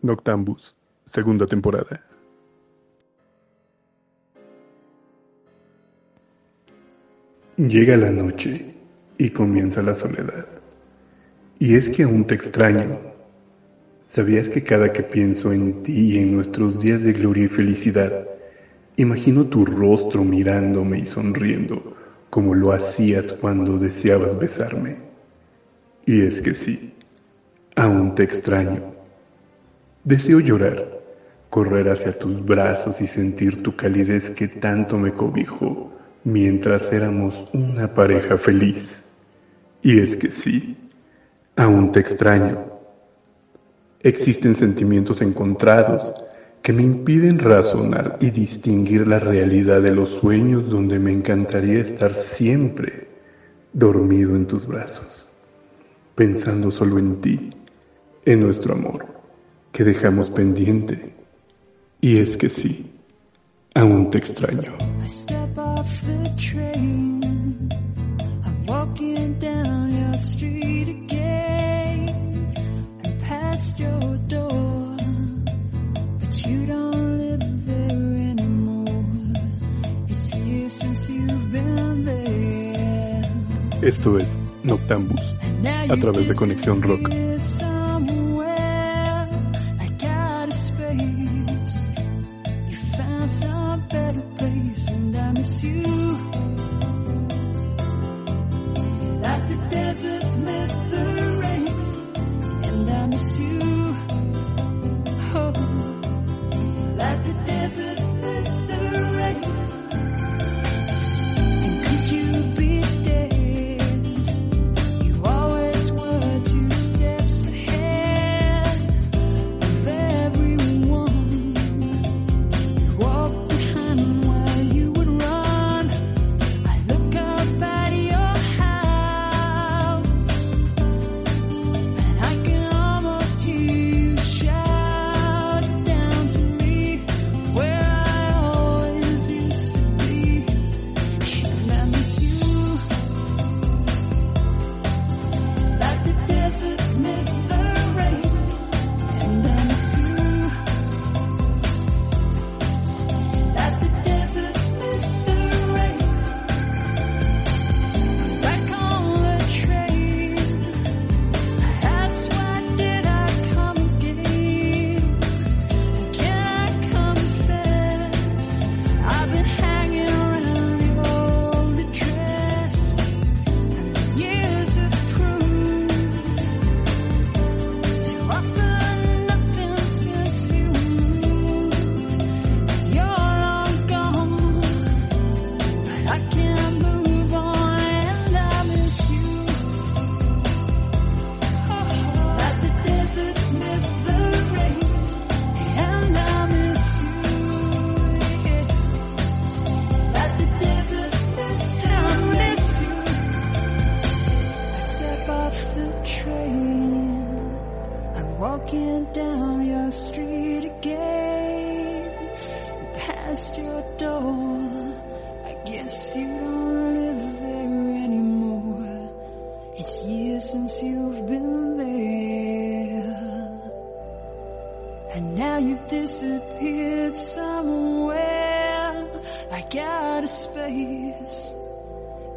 Noctambus, segunda temporada. Llega la noche y comienza la soledad. Y es que aún te extraño. ¿Sabías que cada que pienso en ti y en nuestros días de gloria y felicidad, imagino tu rostro mirándome y sonriendo como lo hacías cuando deseabas besarme? Y es que sí, aún te extraño Deseo llorar, correr hacia tus brazos y sentir tu calidez que tanto me cobijó mientras éramos una pareja feliz. Y es que sí, aún te extraño. Existen sentimientos encontrados que me impiden razonar y distinguir la realidad de los sueños donde me encantaría estar siempre dormido en tus brazos, pensando solo en ti, en nuestro amor que dejamos pendiente. Y es que sí, aún te extraño. Esto es Noctambus, a través de Conexión Rock.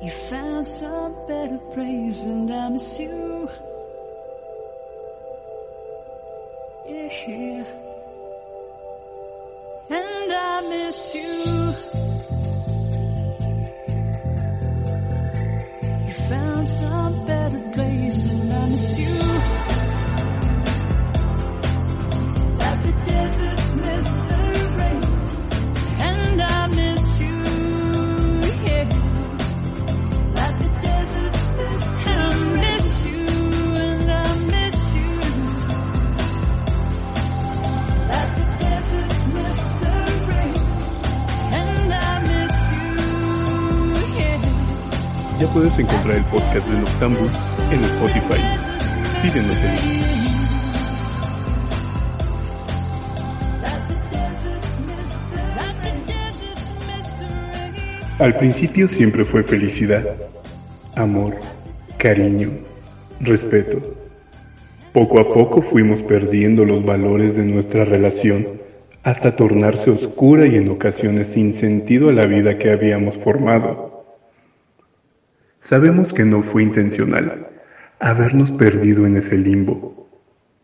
You found some better place and I miss you. Yeah. And I miss you. Ya puedes encontrar el podcast de Noctambus en Spotify. Síguenos en Al principio siempre fue felicidad, amor, cariño, respeto. Poco a poco fuimos perdiendo los valores de nuestra relación hasta tornarse oscura y en ocasiones sin sentido a la vida que habíamos formado. Sabemos que no fue intencional habernos perdido en ese limbo.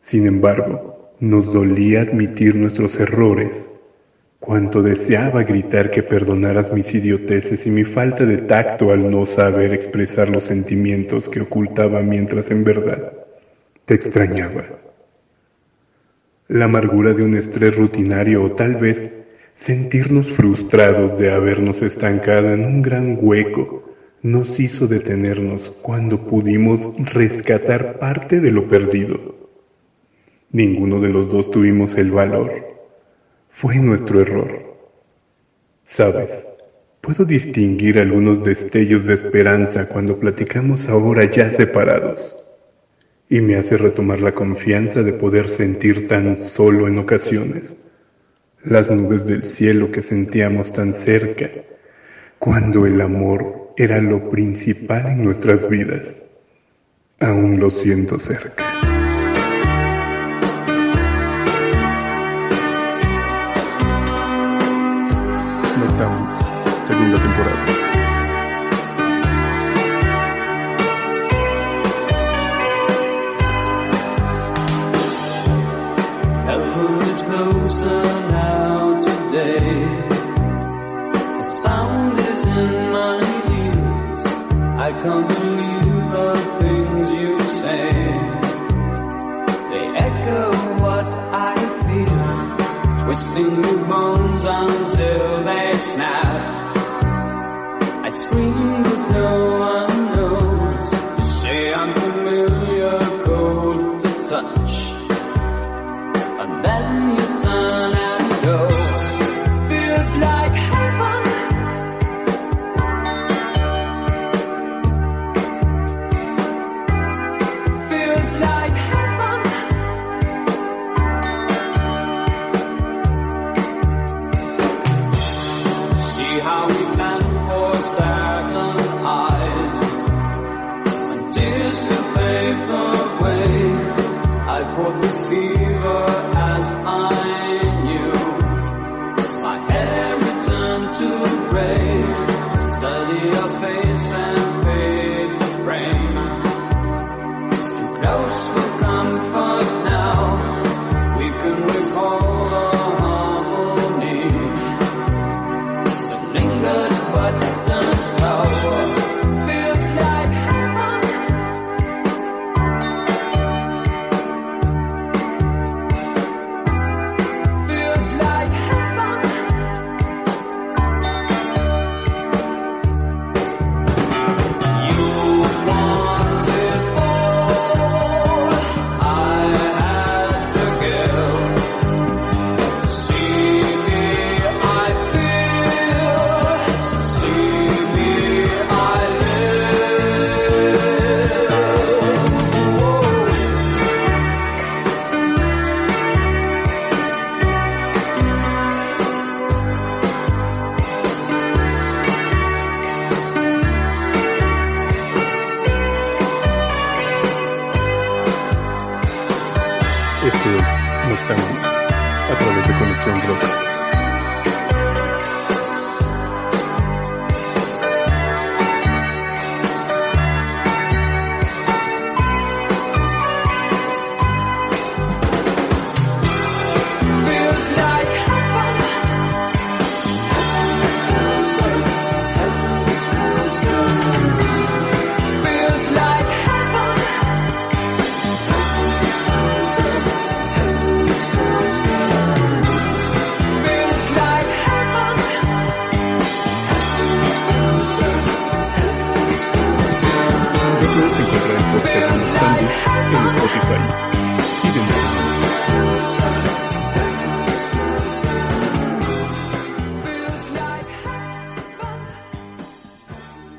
Sin embargo, nos dolía admitir nuestros errores Cuánto deseaba gritar que perdonaras mis idioteces y mi falta de tacto al no saber expresar los sentimientos que ocultaba mientras en verdad te extrañaba. La amargura de un estrés rutinario o tal vez sentirnos frustrados de habernos estancado en un gran hueco nos hizo detenernos cuando pudimos rescatar parte de lo perdido. Ninguno de los dos tuvimos el valor fue nuestro error. Sabes, puedo distinguir algunos destellos de esperanza cuando platicamos ahora ya separados. Y me hace retomar la confianza de poder sentir tan solo en ocasiones las nubes del cielo que sentíamos tan cerca cuando el amor era lo principal en nuestras vidas. Aún lo siento cerca.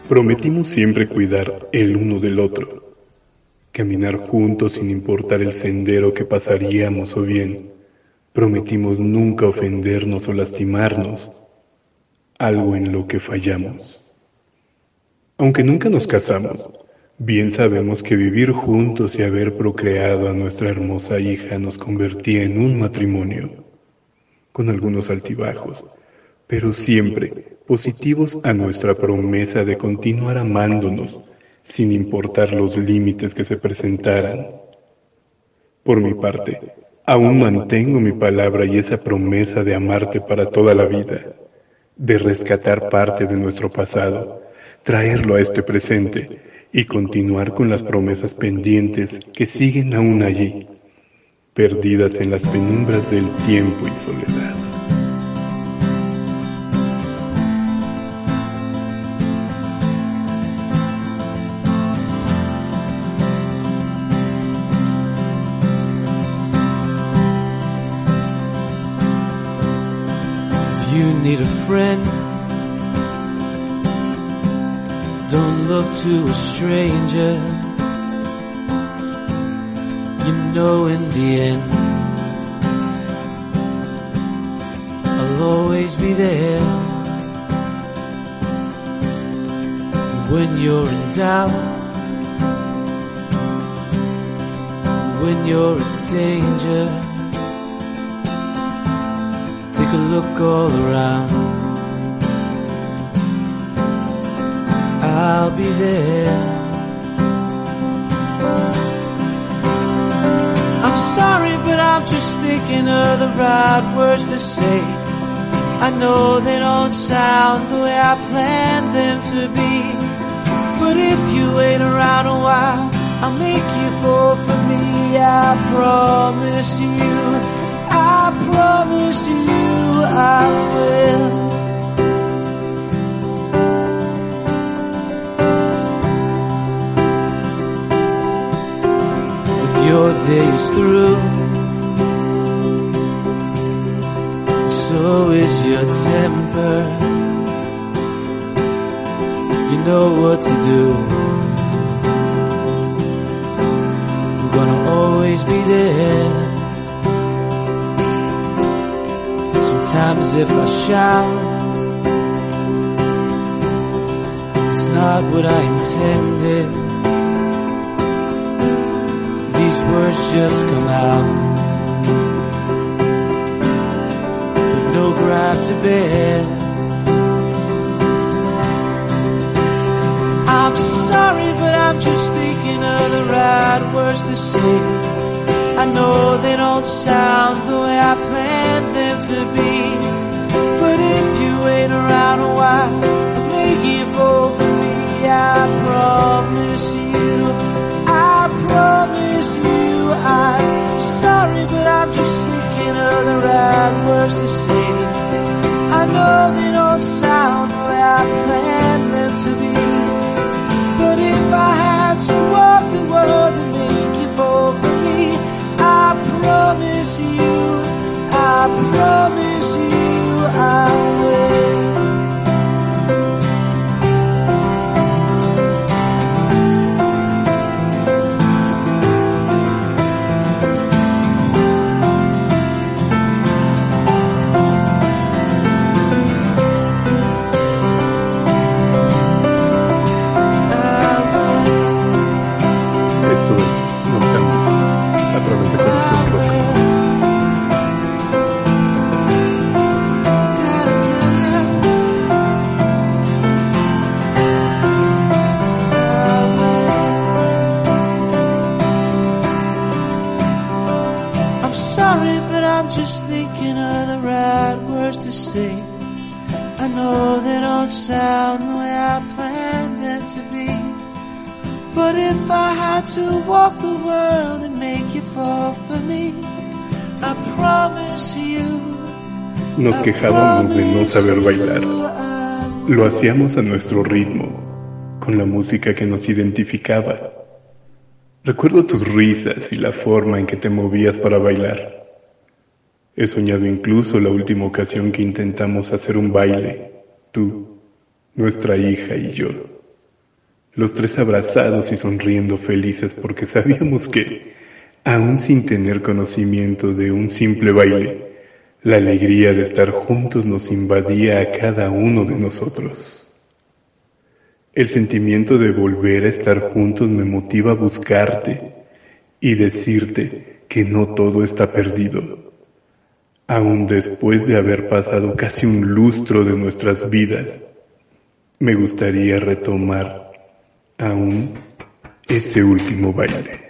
Prometimos siempre cuidar el uno del otro, caminar juntos sin importar el sendero que pasaríamos o bien. Prometimos nunca ofendernos o lastimarnos, algo en lo que fallamos. Aunque nunca nos casamos, bien sabemos que vivir juntos y haber procreado a nuestra hermosa hija nos convertía en un matrimonio, con algunos altibajos, pero siempre positivos a nuestra promesa de continuar amándonos sin importar los límites que se presentaran. Por mi parte, aún mantengo mi palabra y esa promesa de amarte para toda la vida, de rescatar parte de nuestro pasado, traerlo a este presente y continuar con las promesas pendientes que siguen aún allí, perdidas en las penumbras del tiempo y soledad. You need a friend, don't look to a stranger. You know, in the end, I'll always be there. When you're in doubt, when you're in danger. Take a look all around. I'll be there. I'm sorry, but I'm just thinking of the right words to say. I know they don't sound the way I planned them to be. But if you wait around a while, I'll make you fall for me. I promise you. I promise you I will. Your day is through, so is your temper. You know what to do. I'm gonna always be there. Sometimes if I shout, it's not what I intended. These words just come out, with no ground to bear. I'm sorry, but I'm just thinking of the right words to say. I know they don't sound the way I to be. But if you wait around a while, I'll make you fall for me. I promise you, I promise you, I'm sorry, but I'm just thinking of the right words to say. I know they don't sound the way I planned them to be. But if I had to walk the world and make you fall for me, I promise you, I know they don't sound the way I planned them to be. But if I had to walk the world and make you fall for me, I promise you. Nos quejábamos de no saber bailar. Lo hacíamos a nuestro ritmo, con la música que nos identificaba. Recuerdo tus risas y la forma en que te movías para bailar. He soñado incluso la última ocasión que intentamos hacer un baile, tú, nuestra hija y yo. los tres abrazados y sonriendo felices porque sabíamos que, aún sin tener conocimiento de un simple baile, la alegría de estar juntos nos invadía a cada uno de nosotros. El sentimiento de volver a estar juntos me motiva a buscarte y decirte que no todo está perdido. Aún después de haber pasado casi un lustro de nuestras vidas, me gustaría retomar aún ese último baile.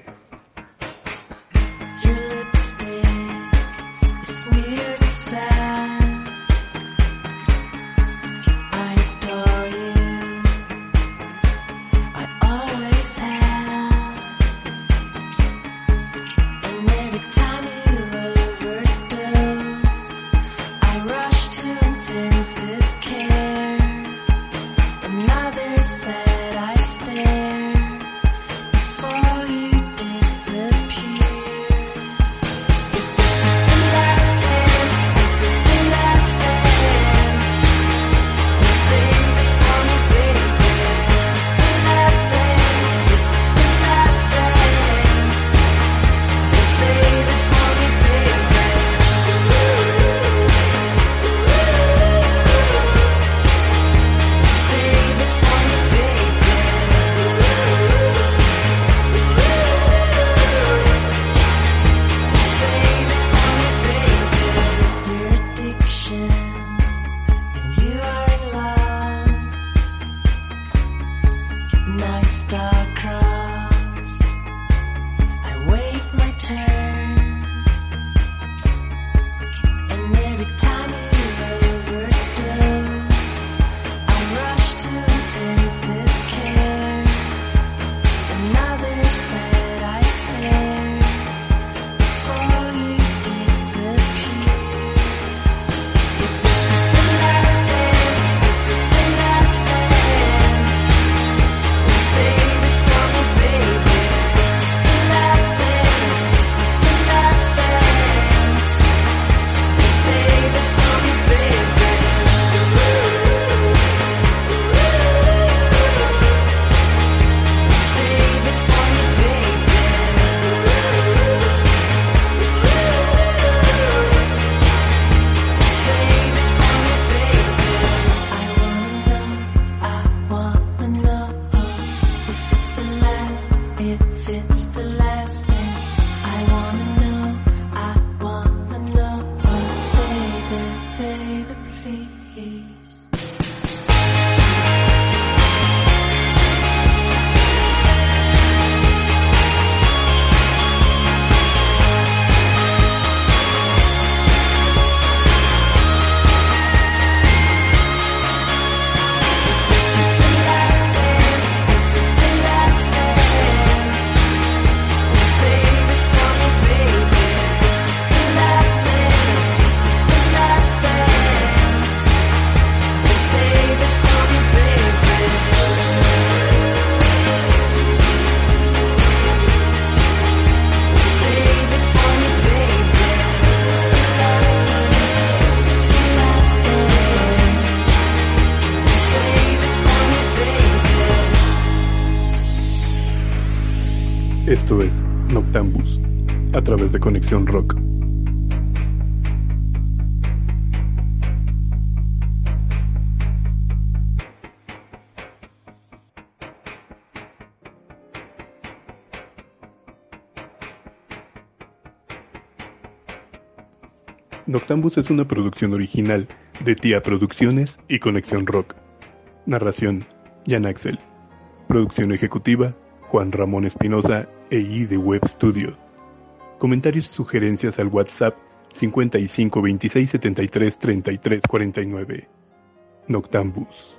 Night star crossed. I wait my turn. Esto es Noctambus, a través de Conexión Rock. Noctambus es una producción original de Tía Producciones y Conexión Rock. Narración, Jan Axel. Producción ejecutiva, Juan Ramón Espinosa e I de Web Studio. Comentarios y sugerencias al WhatsApp 55 26 73 33 49. Noctambus.